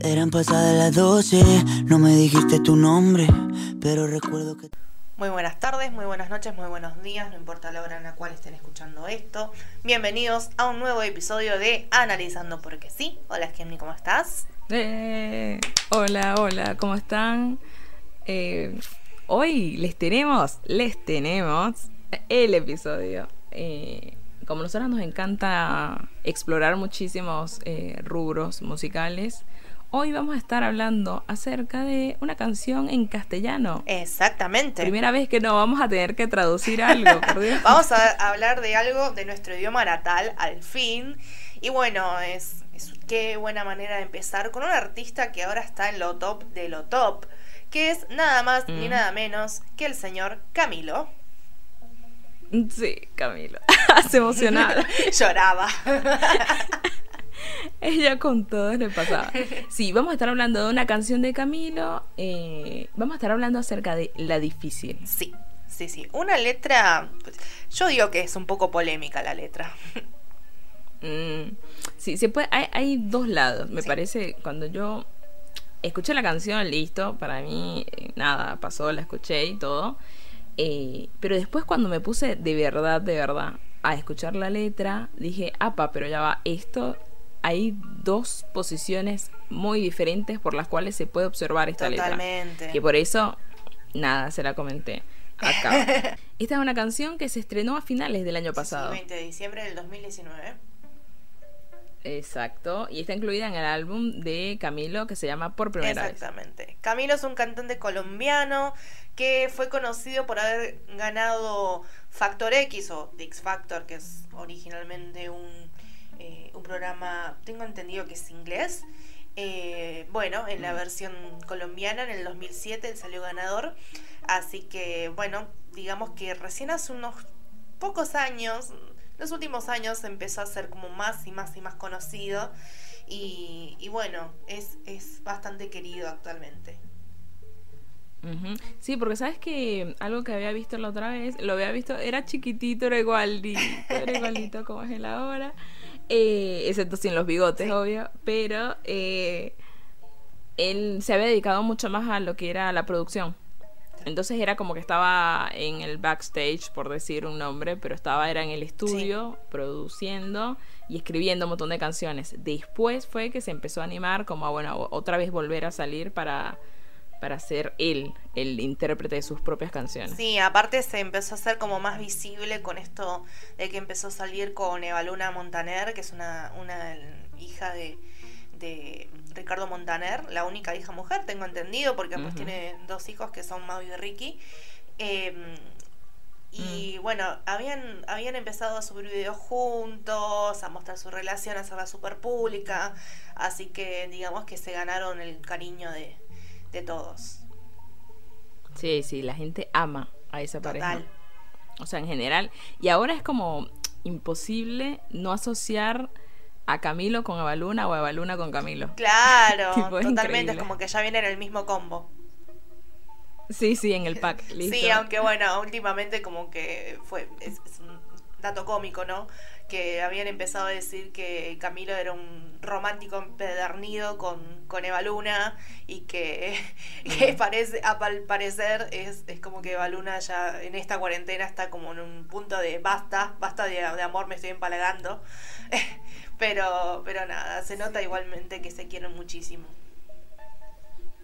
Eran pasadas las 12, no me dijiste tu nombre, pero recuerdo que... Muy buenas tardes, muy buenas noches, muy buenos días, no importa la hora en la cual estén escuchando esto. Bienvenidos a un nuevo episodio de Analizando porque sí. Hola Skemni, ¿cómo estás? Eh, hola, hola, ¿cómo están? Eh, hoy les tenemos, les tenemos el episodio. Eh, como nosotros nos encanta explorar muchísimos eh, rubros musicales, hoy vamos a estar hablando acerca de una canción en castellano. Exactamente. Primera vez que no vamos a tener que traducir algo, por Dios. Vamos a hablar de algo de nuestro idioma natal, al fin. Y bueno, es, es qué buena manera de empezar con un artista que ahora está en lo top de lo top, que es nada más ni Mm. nada menos que el señor Camilo. Sí, Camilo. Se emocionaba. Lloraba. Ella con todo le pasaba. Sí, vamos a estar hablando de una canción de Camilo. eh, vamos a estar hablando acerca de La Difícil. Sí, sí, sí. Una letra, pues, yo digo que es un poco polémica la letra. Mm, sí, se puede, hay, hay dos lados. Me Sí. parece, cuando yo escuché la canción, listo, para mí, eh, nada, pasó, la escuché y todo. Eh, pero después cuando me puse de verdad, de verdad, a escuchar la letra, dije, apa, pero ya va, esto, hay dos posiciones muy diferentes por las cuales se puede observar esta letra. Totalmente. Que por eso, nada, se la comenté acá. Esta es una canción que se estrenó a finales del año pasado. Sí, 20 de diciembre del 2019. Exacto. Y está incluida en el álbum de Camilo que se llama Por Primera Vez. Exactamente. Camilo es un cantante colombiano que fue conocido por haber ganado Factor X o The X Factor, que es originalmente un, eh, un programa, tengo entendido que es inglés. Eh, bueno, en la versión colombiana en el 2007 él salió ganador. Así que, bueno, digamos que recién hace unos pocos años, los últimos años empezó a ser como más y más y más conocido. Y, y bueno, es, es bastante querido actualmente. Sí, porque sabes que algo que había visto la otra vez, lo había visto, era chiquitito, era igualito, era igualito como es él ahora. Eh, excepto sin los bigotes, Sí. obvio. Pero eh, él se había dedicado mucho más a lo que era la producción. Entonces era como que estaba en el backstage, por decir un nombre, pero estaba era en el estudio produciendo y escribiendo un montón de canciones. Después fue que se empezó a animar como a, bueno, otra vez volver a salir para, para ser él el intérprete de sus propias canciones. Sí, aparte se empezó a hacer como más visible con esto de que empezó a salir con Evaluna Montaner, que es una, una hija de, de Ricardo Montaner, la única hija mujer, tengo entendido, porque pues tiene dos hijos que son Mau y Ricky. Eh, y Mm. bueno, habían, habían empezado a subir videos juntos, a mostrar su relación, a hacerla súper pública, así que digamos que se ganaron el cariño de, de todos. Sí, sí, la gente ama a esa pareja. Total. O sea, en general. Y ahora es como imposible no asociar a Camilo con Evaluna o a Evaluna con Camilo. Claro, Tipo, es totalmente, increíble. es como que ya viene en el mismo combo. Sí, sí, en el pack. Listo. Sí, aunque bueno, últimamente como que fue, es, es un dato cómico, ¿no? Que habían empezado a decir que Camilo era un romántico empedernido con, con Eva Luna y que, que parece, a- al parecer es, es como que Eva Luna ya en esta cuarentena está como en un punto de basta, basta de, de amor, me estoy empalagando. pero, pero nada, se nota igualmente que se quieren muchísimo.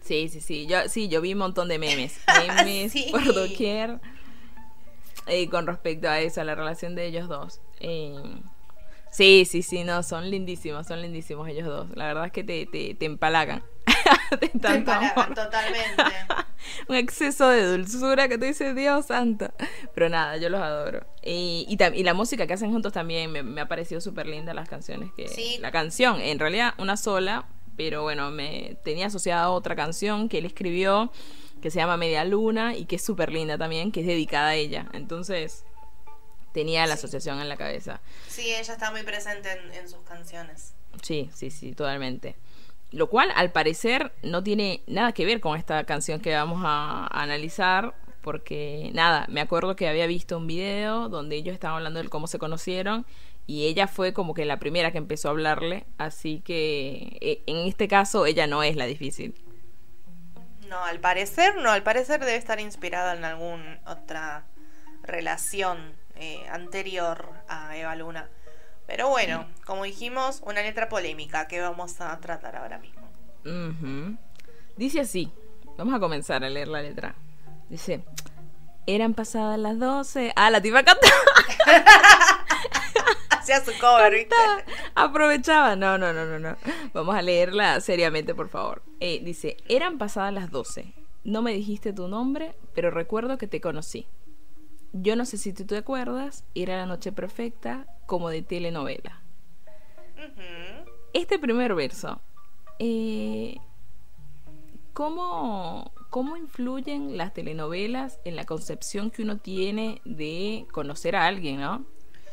Sí, sí, sí. Yo, sí, yo vi un montón de memes. Memes Sí. por doquier. eh, con respecto a eso, a la relación de ellos dos. Eh, sí, sí, sí, no, son lindísimos, son lindísimos ellos dos. La verdad es que te, te, te empalagan. Te empalagan totalmente. un exceso de dulzura que tú dices, Dios santo. Pero nada, yo los adoro. Y, y, la música que hacen juntos también me, me ha parecido súper linda las canciones que... Sí. La canción, en realidad una sola, pero bueno, me tenía asociada a otra canción que él escribió que se llama Media Luna y que es súper linda también, que es dedicada a ella. Entonces tenía la Sí. asociación en la cabeza. Sí, ella está muy presente en, en sus canciones. Sí, sí, sí, totalmente. Lo cual, al parecer, no tiene nada que ver con esta canción que vamos a, a analizar, porque nada, me acuerdo que había visto un video donde ellos estaban hablando de cómo se conocieron y ella fue como que la primera que empezó a hablarle, así que eh, en este caso ella no es la difícil. No, al parecer no, al parecer debe estar inspirada en alguna otra relación eh, anterior a Eva Luna. Pero bueno, como dijimos, una letra polémica que vamos a tratar ahora mismo. Dice así, vamos a comenzar a leer la letra. Dice, eran pasadas las 12. Ah, la tipa cantaba. Hacía su cover, ¿viste? Aprovechaba. No, no, no, no, no. Vamos a leerla seriamente, por favor. Eh, dice, eran pasadas las 12. No me dijiste tu nombre, pero recuerdo que te conocí. Yo no sé si tú te acuerdas, era la noche perfecta, como de telenovela. Este primer verso, eh, ¿cómo, ¿cómo influyen las telenovelas en la concepción que uno tiene de conocer a alguien, no?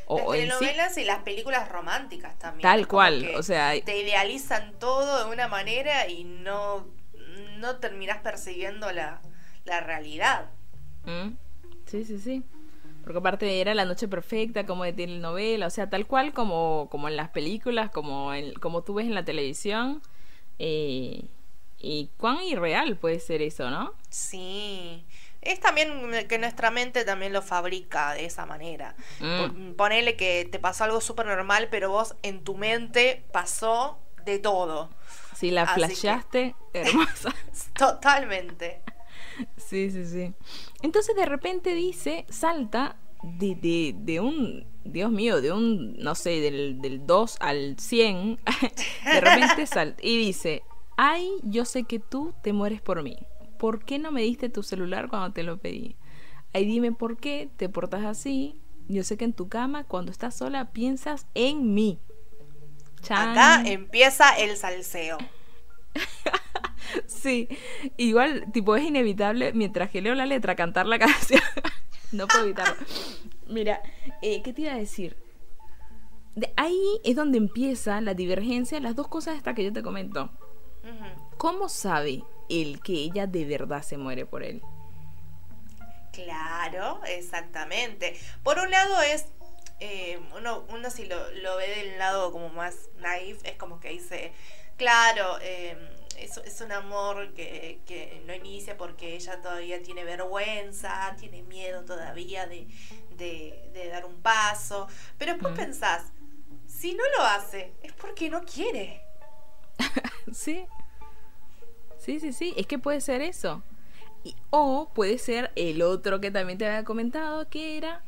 las telenovelas y las películas románticas también. Tal cual, o sea... Te idealizan todo de una manera y no, no terminas persiguiendo la, realidad. Mm, sí, sí, sí. Porque aparte era la noche perfecta, como de telenovela, o sea, tal cual como, como en las películas, como, en, como tú ves en la televisión. Eh, y cuán irreal puede ser eso, ¿no? Sí es también que nuestra mente también lo fabrica de esa manera. Mm. Ponele que te pasó algo súper normal, pero vos en tu mente pasó de todo. Si la flasheaste, hermosa. Totalmente. Sí, sí, sí. Entonces de repente dice, salta de, de, de un, Dios mío, de un, no sé, del, del 2 al 100, de repente salta y dice, ay, yo sé que tú te mueres por mí. ¿por qué no me diste tu celular cuando te lo pedí? Ahí dime por qué te portas así. Yo sé que en tu cama, cuando estás sola, piensas en mí. Acá empieza el salseo. sí, igual, tipo, es inevitable mientras que leo la letra cantar la canción. no puedo evitarlo. Mira, eh, ¿qué te iba a decir? De ahí es donde empieza la divergencia, las dos cosas estas que yo te comento. ¿Cómo sabe el que ella de verdad se muere por él. Claro, exactamente. Por un lado es, eh, uno, uno si lo, lo, ve del lado como más naif, es como que dice, claro, eh, es, un amor que, que, no inicia porque ella todavía tiene vergüenza, tiene miedo todavía de, de, dar un paso. Pero después mm. pensás, si no lo hace, es porque no quiere. sí, Sí, sí, sí, es que puede ser eso. Y, o puede ser el otro que también te había comentado, que era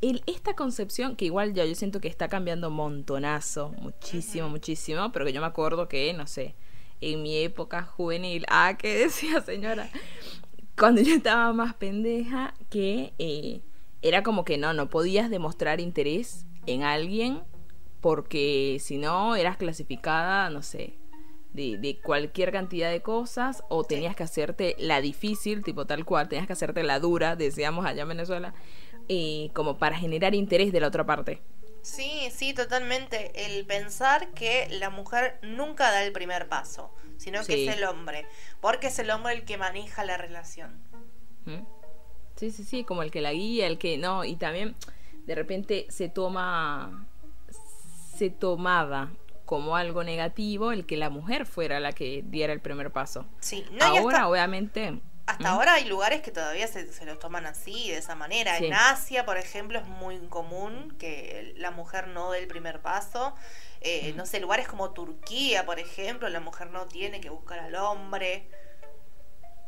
el, esta concepción, que igual ya yo siento que está cambiando montonazo, muchísimo, muchísimo, pero que yo me acuerdo que, no sé, en mi época juvenil, ah, que decía señora, cuando yo estaba más pendeja, que eh, era como que no, no podías demostrar interés en alguien porque si no eras clasificada, no sé, de, cualquier cantidad de cosas o tenías que hacerte la difícil, tipo tal cual, tenías que hacerte la dura, decíamos allá en Venezuela, eh, como para generar interés de la otra parte. Sí, sí, totalmente. El pensar que la mujer nunca da el primer paso, sino que es el hombre, porque es el hombre el que maneja la relación. Sí, sí, sí, como el que la guía, el que no, y también de repente se toma, se tomaba como algo negativo el que la mujer fuera la que diera el primer paso. Sí, no, ahora obviamente... Hasta ahora hay lugares que todavía se, se los toman así, de esa manera. En Asia, por ejemplo, es muy común que la mujer no dé el primer paso. Eh, no sé, lugares como Turquía, por ejemplo, la mujer no tiene que buscar al hombre.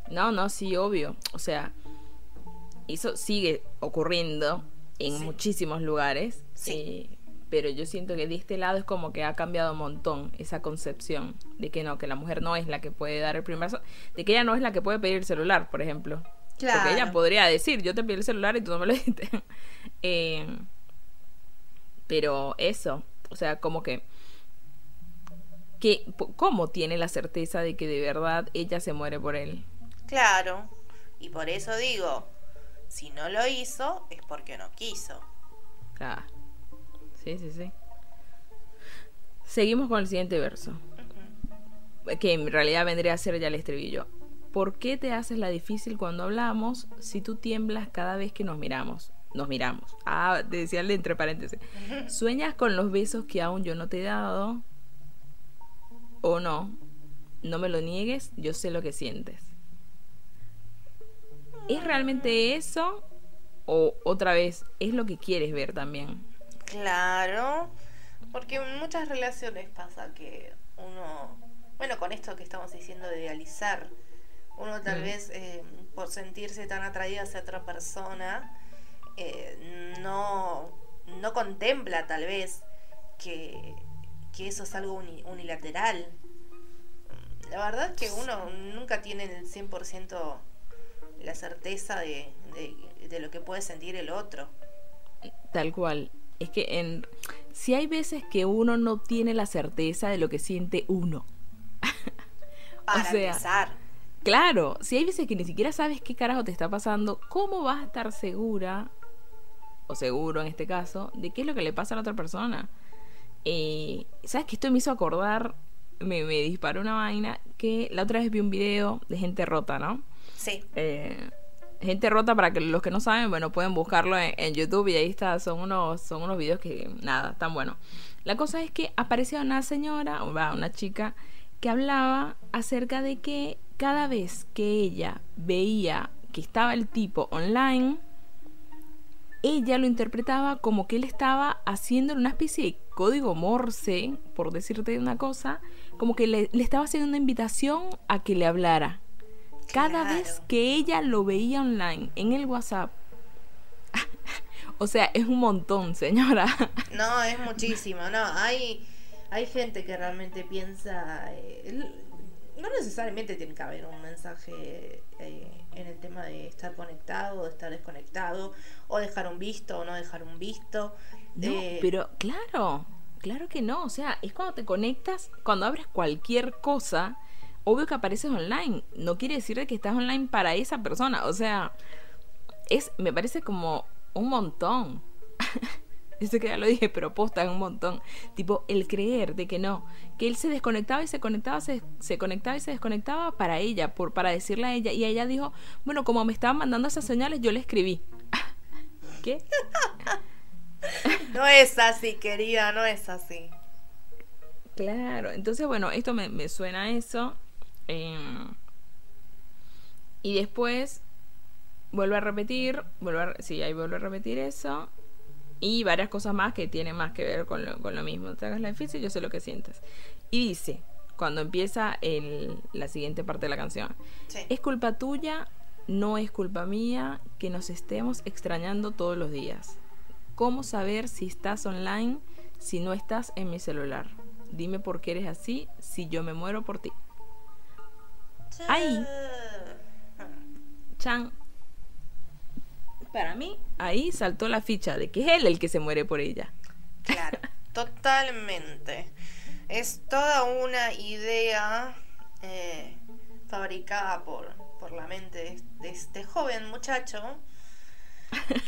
No, no, sí, obvio. O sea, eso sigue ocurriendo en muchísimos lugares. Sí. Eh, pero yo siento que de este lado es como que ha cambiado un montón esa concepción de que no, que la mujer no es la que puede dar el primer de que ella no es la que puede pedir el celular, por ejemplo. Claro. Porque ella podría decir, yo te pedí el celular y tú no me lo diste. Eh, pero eso, o sea, como que, que, ¿cómo tiene la certeza de que de verdad ella se muere por él? Claro, y por eso digo, si no lo hizo es porque no quiso. Claro. Sí, sí, sí. Seguimos con el siguiente verso. Que en realidad vendría a ser ya el estribillo. ¿Por qué te haces la difícil cuando hablamos si tú tiemblas cada vez que nos miramos? nos miramos. Ah, decíale entre paréntesis. ¿Sueñas con los besos que aún yo no te he dado? ¿O no? No me lo niegues, yo sé lo que sientes. ¿Es realmente eso? ¿O otra vez, es lo que quieres ver también? Claro, porque en muchas relaciones pasa que uno, bueno, con esto que estamos diciendo de idealizar, uno tal vez eh, por sentirse tan atraído hacia otra persona, eh, no, no contempla tal vez que, que eso es algo unilateral. La verdad es que uno nunca tiene el 100% la certeza de, de, lo que puede sentir el otro. Tal cual. Es que en si hay veces que uno no tiene la certeza de lo que siente uno. Para empezar. Claro, si hay veces que ni siquiera sabes qué carajo te está pasando, ¿cómo vas a estar segura, o seguro en este caso, de qué es lo que le pasa a la otra persona? Eh, ¿Sabes que esto me hizo acordar? Me, me disparó una vaina que la otra vez vi un video de gente rota, ¿no? Sí. Eh, gente rota para que los que no saben, bueno, pueden buscarlo en, YouTube y ahí está, son unos, son unos videos que nada, tan buenos. La cosa es que aparecía una señora, una chica, que hablaba acerca de que cada vez que ella veía que estaba el tipo online, ella lo interpretaba como que él estaba haciendo una especie de código morse, por decirte una cosa, como que le, le estaba haciendo una invitación a que le hablara. Cada vez que ella lo veía online en el WhatsApp, o sea, es un montón, señora. No, es muchísimo, no, hay, hay gente que realmente piensa, eh, no necesariamente tiene que haber un mensaje eh, en el tema de estar conectado, de estar desconectado, o dejar un visto o no dejar un visto. No, eh, pero claro, claro que no, o sea, es cuando te conectas, cuando abres cualquier cosa obvio que apareces online. No quiere decir que estás online para esa persona. O sea, es, me parece como un montón. Eso que ya lo dije, pero posta un montón. Tipo, el creer de que no, que él se desconectaba y se conectaba, se, se, conectaba y se desconectaba para ella, por, para decirle a ella. Y ella dijo, bueno, como me estaban mandando esas señales, yo le escribí. ¿Qué? no es así, querida, no es así. Claro, entonces bueno, esto me, me suena a eso. Em, y después vuelvo a repetir, vuelvo a, sí, ahí vuelvo a repetir eso. Y varias cosas más que tienen más que ver con lo, con lo mismo. Te hagas la difícil, yo sé lo que sientes. Y dice, cuando empieza el, la siguiente parte de la canción, es culpa tuya, no es culpa mía que nos estemos extrañando todos los días. ¿Cómo saber si estás online si no estás en mi celular? Dime por qué eres así si yo me muero por ti. Ahí. Chan. Para mí, ahí saltó la ficha de que es él el que se muere por ella. Claro, totalmente. Es toda una idea eh, fabricada por, por la mente de, este joven muchacho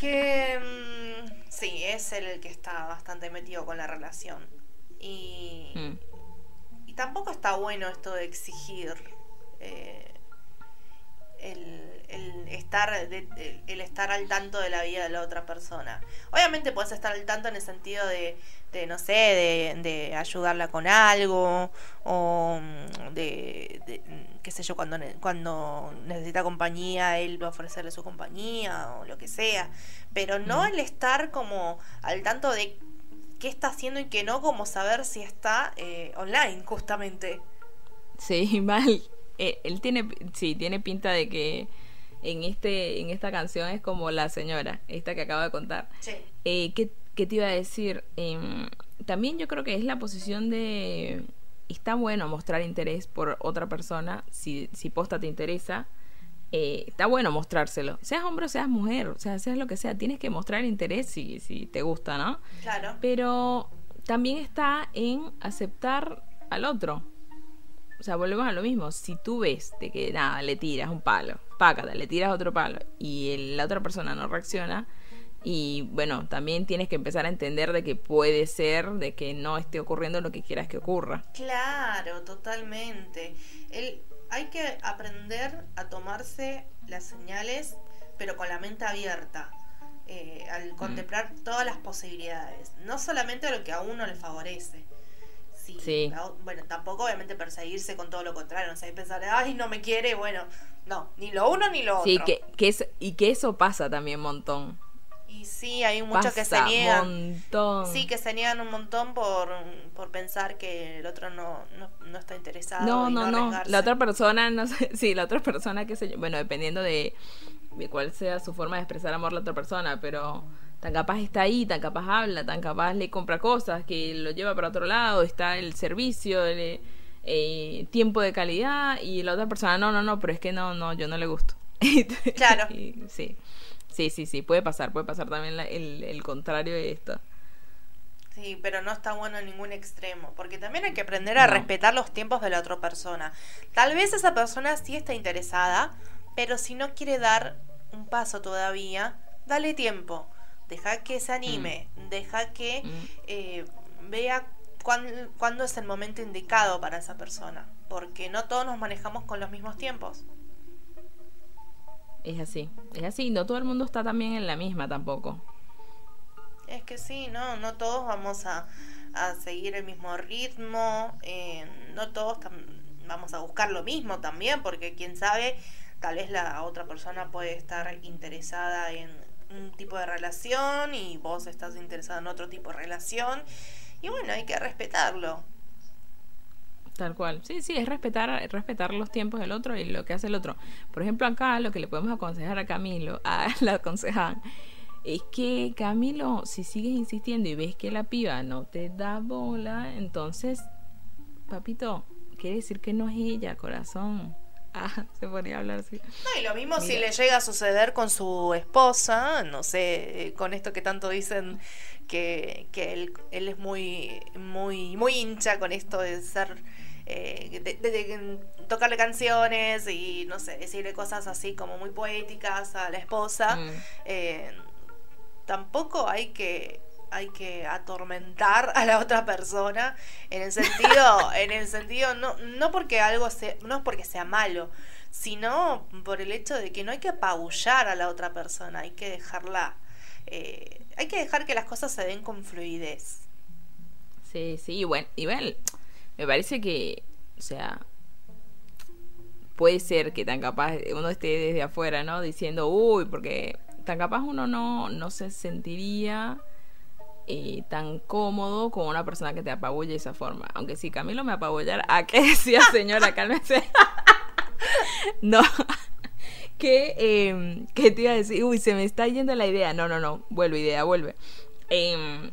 que mm, sí, es él el que está bastante metido con la relación. Y, mm. y tampoco está bueno esto de exigir eh, el, estar el, estar al tanto de la vida de la otra persona. Obviamente puedes estar al tanto en el sentido de, de no sé, de, de, ayudarla con algo o mm, de, qué sé yo, cuando, cuando necesita compañía, él va a ofrecerle su compañía o lo que sea, pero no el estar como al tanto de qué está haciendo y qué no, como saber si está eh, online, justamente. Sí, mal. Eh, él tiene, sí, tiene pinta de que en este, en esta canción es como la señora, esta que acabo de contar. Sí. Eh, ¿qué, te iba a decir? Em, también yo creo que es la posición de está bueno mostrar interés por otra persona, si, si posta te interesa, eh, está bueno mostrárselo. Seas hombre o seas mujer, o sea, seas lo que sea, tienes que mostrar interés si, si te gusta, ¿no? Claro. Pero también está en aceptar al otro. O sea, volvemos a lo mismo. Si tú ves de que nada, le tiras un palo, pácata, le tiras otro palo y la otra persona no reacciona, y bueno, también tienes que empezar a entender de que puede ser de que no esté ocurriendo lo que quieras que ocurra. Claro, totalmente. El, hay que aprender a tomarse las señales, pero con la mente abierta. eh, al Mm. contemplar todas las posibilidades, no solamente lo que a uno le favorece. Sí, Sí. bueno, tampoco obviamente perseguirse con todo lo contrario, o sea, y pensar, ay, no me quiere, bueno, no, ni lo uno ni lo Sí, otro. que, que es, y que eso pasa también un montón. Y sí, hay muchos que se niegan. montón. Sí, que se niegan un montón por, por pensar que el otro no, no, no está interesado. No, y no, no. La otra persona, no sé, sí, la otra persona, qué sé yo, bueno, dependiendo de, de cuál sea su forma de expresar amor a la otra persona, pero tan capaz está ahí, tan capaz habla, tan capaz le compra cosas, que lo lleva para otro lado, está el servicio, el eh, tiempo de calidad, y la otra persona, no, no, no, pero es que no, no, yo no le gusto. Claro. Y sí, sí, sí, sí, puede pasar, puede pasar también la- el, el contrario de esto. Sí, pero no está bueno en ningún extremo, porque también hay que aprender a No. respetar los tiempos de la otra persona. Tal vez esa persona sí está interesada, pero si no quiere dar un paso todavía, dale tiempo. Deja que se anime, deja que Mm. eh, vea cuán- cuándo es el momento indicado para esa persona, porque no todos nos manejamos con los mismos tiempos. Es así, es así, no todo el mundo está también en la misma tampoco. Es que sí, no, no todos vamos a, a seguir el mismo ritmo, eh, no todos vamos a buscar lo mismo también, porque quién sabe, tal vez la otra persona puede estar interesada en un tipo de relación y vos estás interesado en otro tipo de relación, y bueno, hay que respetarlo. Tal cual. Sí, sí, es respetar, respetar los tiempos del otro y lo que hace el otro. Por ejemplo, acá lo que le podemos aconsejar a Camilo, a la aconsejan, es que Camilo, si sigues insistiendo y ves que la piba no te da bola, entonces, papito, quiere decir que no es ella, corazón. Ah, se ponía a hablar así. No, y lo mismo si le llega a suceder con su esposa, no sé, eh, con esto que tanto dicen que, que él, él es muy, muy, muy hincha con esto de ser, eh, de, de- de tocarle canciones y no sé, decirle cosas así como muy poéticas a la esposa. Mm. Eh, tampoco hay que hay que atormentar a la otra persona en el sentido en el sentido no no porque algo sea, no porque sea malo sino por el hecho de que no hay que apabullar a la otra persona hay que dejarla eh, hay que dejar que las cosas se den con fluidez Sí, sí, y bueno, igual, me parece que, o sea, puede ser que tan capaz uno esté desde afuera, ¿no? Diciendo, uy, porque tan capaz uno no, no se sentiría eh, tan cómodo con una persona que te apabulle de esa forma. Aunque si Camilo me apabullara, ¿a qué decía señora? Cálmese. no. que, eh, que te iba a decir, uy, se me está yendo la idea. No, no, no, vuelve idea, vuelve. Em,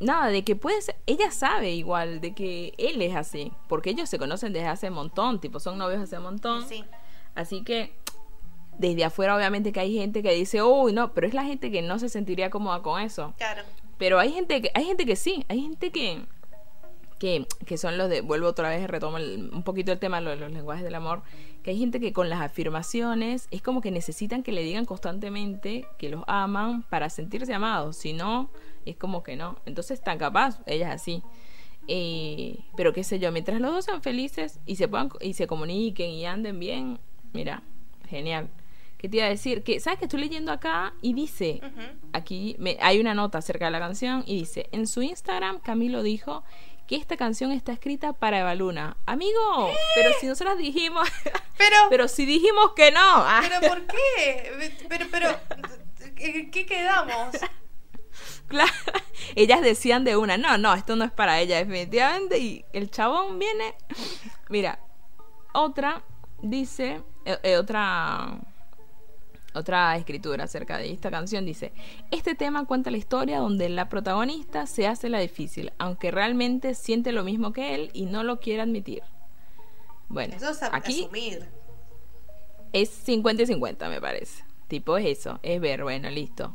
nada, de que puede ser, ella sabe igual de que él es así, porque ellos se conocen desde hace un montón, tipo, son novios hace un montón. sí Así que desde afuera obviamente que hay gente que dice, uy, no, pero es la gente que no se sentiría cómoda con eso. claro Pero hay gente que, hay gente que sí, hay gente que, que, que son los de, vuelvo otra vez, retomo el- un poquito el tema de los, lenguajes del amor, que hay gente que con las afirmaciones es como que necesitan que le digan constantemente que los aman para sentirse amados, si no, es como que no. Entonces tan capaz, ella es así. Eh, pero qué sé yo, mientras los dos sean felices y se puedan y se comuniquen y anden bien, mira, genial. ¿Qué te iba a decir? Que, ¿sabes que estoy leyendo acá y dice, aquí me, hay una nota acerca de la canción y dice, en su Instagram Camilo dijo que esta canción está escrita para Eva Luna. Amigo, pero si nosotras dijimos, pero pero si dijimos que no. Ah, pero por qué pero pero ¿qué qué quedamos? claro. Ellas decían de una, no, no, esto no es para ella definitivamente y el chabón viene. Mira, otra dice, eh, eh, otra otra escritura acerca de esta canción dice, este tema cuenta la historia donde la protagonista se hace la difícil, aunque realmente siente lo mismo que él y no lo quiere admitir. Bueno, Eso es aquí asumir. es 50 y 50 me parece. Tipo es eso, es ver, bueno, listo.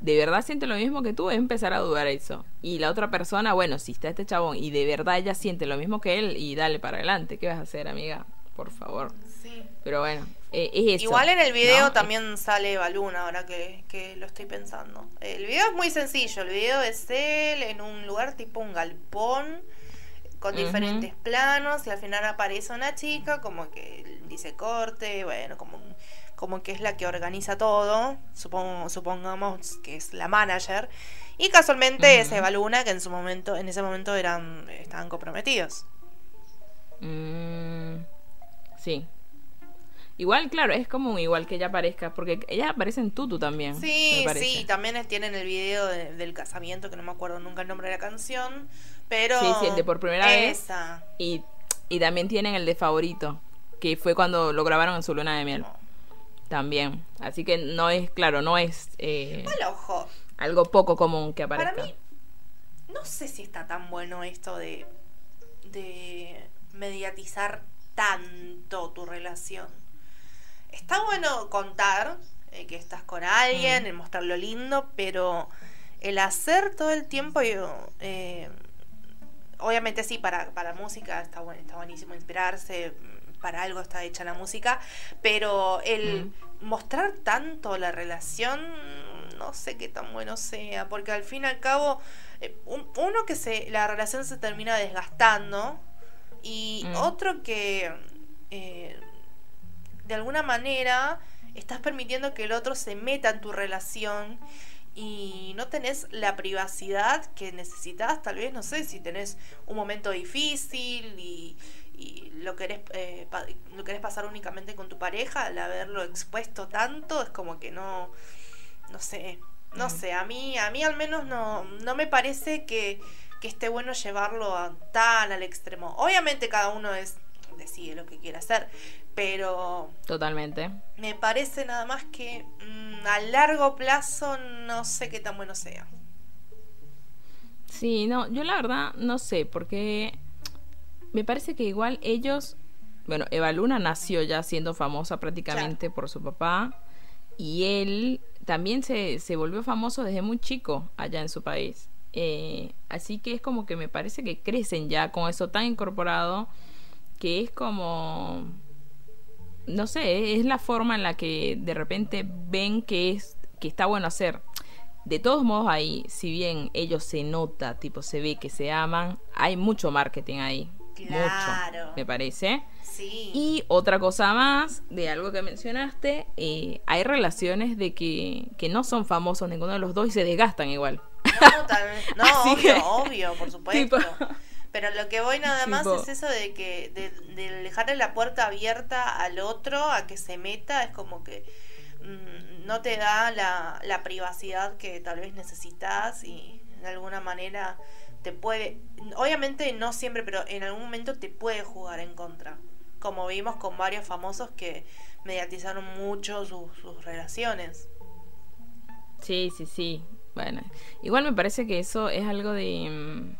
De verdad siente lo mismo que tú, es empezar a dudar eso. Y la otra persona, bueno, si está este chabón y de verdad ella siente lo mismo que él y dale para adelante, ¿qué vas a hacer, amiga? Por favor. Sí. Pero bueno, eh, es eso. Igual en el video ¿no? también sale Baluna, ahora que, que lo estoy pensando. El video es muy sencillo, el video es él en un lugar tipo un galpón, con diferentes planos y al final aparece una chica como que dice corte, bueno, como, como que es la que organiza todo, supongo, supongamos que es la manager, y casualmente es Ujú. Eva Luna, que en su momento, en ese momento eran, estaban comprometidos. Mm, sí. Igual, claro, es común igual que ella aparezca, porque ella aparece en Tutu también. Sí, sí, también tienen el video de- del casamiento, que no me acuerdo nunca el nombre de la canción, pero... Sí, sí, el de por primera vez. Y, y también tienen el de favorito, que fue cuando lo grabaron en su luna de miel. También. Así que no es, claro, no es eh, Al ojo, algo poco común que aparezca. Para mí, no sé si está tan bueno esto de, de mediatizar tanto tu relación. Está bueno contar eh, que estás con alguien, Mm. el mostrar lo lindo, pero el hacer todo el tiempo, yo, eh, obviamente sí, para, para música está, buen- está buenísimo inspirarse, mm, para algo está hecha la música, pero el mostrar tanto la relación, no sé qué tan bueno sea, porque al fin y al cabo, eh, un- uno que se, la relación se termina desgastando y Mm. otro que eh, de alguna manera estás permitiendo que el otro se meta en tu relación y no tenés la privacidad que necesitas, tal vez, no sé, si tenés un momento difícil y, y lo, querés, eh, lo querés pasar únicamente con tu pareja, al haberlo expuesto tanto, es como que no, no sé, no Mm. sé, a mí, a mí al menos no, no me parece que, que esté bueno llevarlo a- tan al extremo. Obviamente cada uno es decide lo que quiere hacer, pero Totalmente. me parece nada más que mm, a largo plazo no sé qué tan bueno sea. Sí, no, yo la verdad no sé, porque me parece que igual ellos, bueno, Eva Luna nació ya siendo famosa prácticamente por su papá y él también se, se volvió famoso desde muy chico allá en su país. Eh, así que es como que me parece que crecen ya con eso tan incorporado que es como no sé, es la forma en la que de repente ven que es que está bueno hacer. De todos modos ahí, si bien ellos se nota, tipo se ve que se aman, hay mucho marketing ahí. Claro. Mucho, me parece. Sí. Y otra cosa más de algo que mencionaste, eh, hay relaciones de que, que no son famosos ninguno de los dos y se desgastan igual. No, tal no, obvio, que- obvio, por supuesto. Tipo- Pero lo que voy nada más Tipo- es eso de que de, de dejarle la puerta abierta al otro a que se meta, es como que mm, no te da la, la privacidad que tal vez necesitas y de alguna manera te puede, obviamente no siempre, pero en algún momento te puede jugar en contra. Como vimos con varios famosos que mediatizaron mucho sus, sus relaciones. Sí, sí, sí. Bueno, igual me parece que eso es algo de...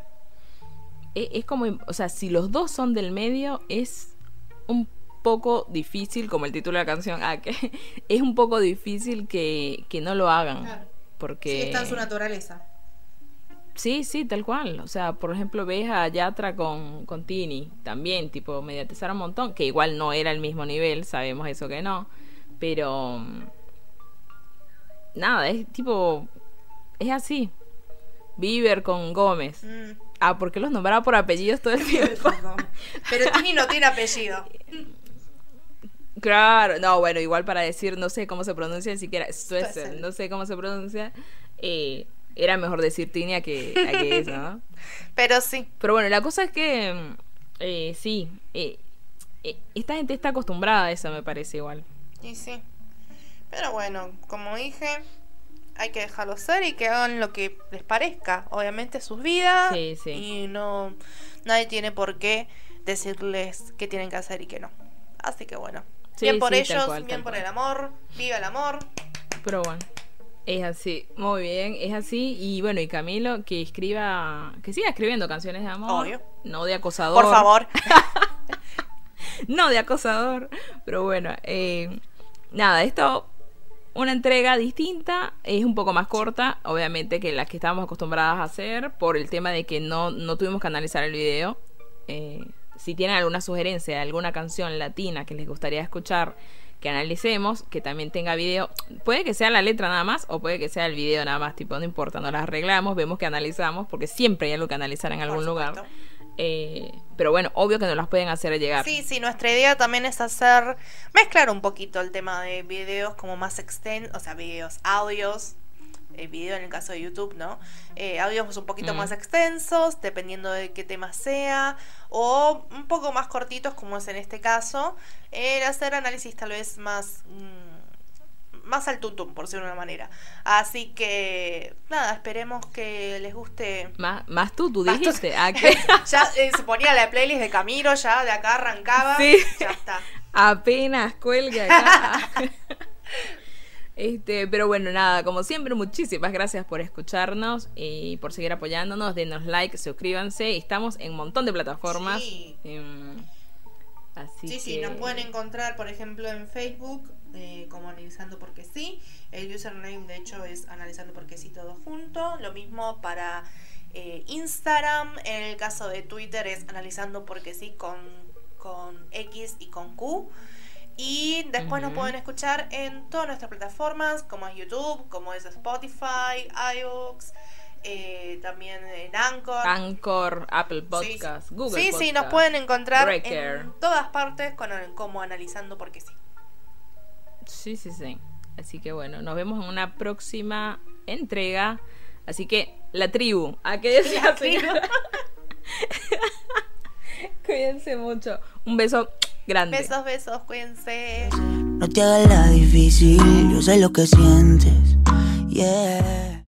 e- Es, como, o sea, si los dos son del medio, es un poco difícil, como el título de la canción, ah, que es un poco difícil que, que no lo hagan. Claro. Porque... naturaleza. Sí, sí, tal cual. O sea, por ejemplo, ves a Yatra con, con Tini, también, tipo, mediatizaron un montón, que igual no era el mismo nivel, sabemos eso que no, pero... mm, Nada, es tipo... Es así. Bieber con Gómez. Mm. Ah, ¿por qué los nombraba por apellidos todo el tiempo? Pero Tini no tiene apellido. Claro, no, bueno, igual para decir, no sé cómo se pronuncia, ni siquiera Stoessel. no sé cómo se pronuncia, eh, era mejor decir Tini a que, a que eso, ¿no? Pero sí. Pero bueno, la cosa es que eh, sí, eh, esta gente está acostumbrada a eso, me parece igual. Y sí. Pero bueno, como dije, hay que dejarlo ser y que hagan lo que les parezca. Obviamente sus vidas. Sí, sí. Y no. Nadie tiene por qué decirles qué tienen que hacer y qué no. Así que bueno. Sí, bien por ellos, cual, bien por cual. el amor. Viva el amor. Pero bueno, es así, muy bien, es así. Y bueno, y Camilo, que escriba, que siga escribiendo canciones de amor, Obvio. no de acosador. Por favor. no de acosador. Pero bueno, eh, nada, esto, una entrega distinta, es un poco más corta, obviamente, que las que estábamos acostumbradas a hacer, por el tema de que no, no tuvimos que analizar el video. Eh, si tienen alguna sugerencia de alguna canción latina que les gustaría escuchar, que analicemos, que también tenga video, puede que sea la letra nada más o puede que sea el video nada más, tipo, no importa, nos las arreglamos, vemos que analizamos, porque siempre hay algo que analizar en algún lugar. Eh, pero bueno, obvio que nos las pueden hacer llegar. Sí, sí, nuestra idea también es hacer, mezclar un poquito el tema de videos como más extensos, o sea, videos, audios, eh, video en el caso de YouTube, ¿no? Eh, audios un poquito Mm. más extensos, dependiendo de qué tema sea, o un poco más cortitos, como es en este caso, el hacer análisis tal vez más... mm, más al tutum, por decirlo de una manera. Así que, nada, esperemos que les guste Más, más tú, tú Más tú. dijiste. Ya eh, se ponía la playlist de Camilo, ya de acá arrancaba. Sí. Ya está. Apenas cuelga acá. Este, pero bueno, nada, como siempre, muchísimas gracias por escucharnos y por seguir apoyándonos. Denos like, suscríbanse. Estamos en un montón de plataformas. Sí. Em, así Sí, que... sí, nos pueden encontrar, por ejemplo, en Facebook eh, como Analizando Porque Sí. El username, de hecho, es Analizando Porque Sí todo junto. Lo mismo para eh, Instagram. En el caso de Twitter es Analizando Porque Sí con, con X y con Q. Y después nos Ujú. pueden escuchar en todas nuestras plataformas, como es YouTube, como es Spotify, iVoox, eh, también en Anchor. Anchor, Apple Sí, Podcast, sí. Google Sí, sí, nos pueden encontrar Breaker. en todas partes con, como analizando porque sí. Sí, sí, sí. Así que bueno, nos vemos en una próxima entrega. Así que la tribu, ¿a qué decía? Cuídense mucho. Un beso grande. Besos, besos, cuídense. No te hagas la difícil, yo sé lo que sientes. Yeah.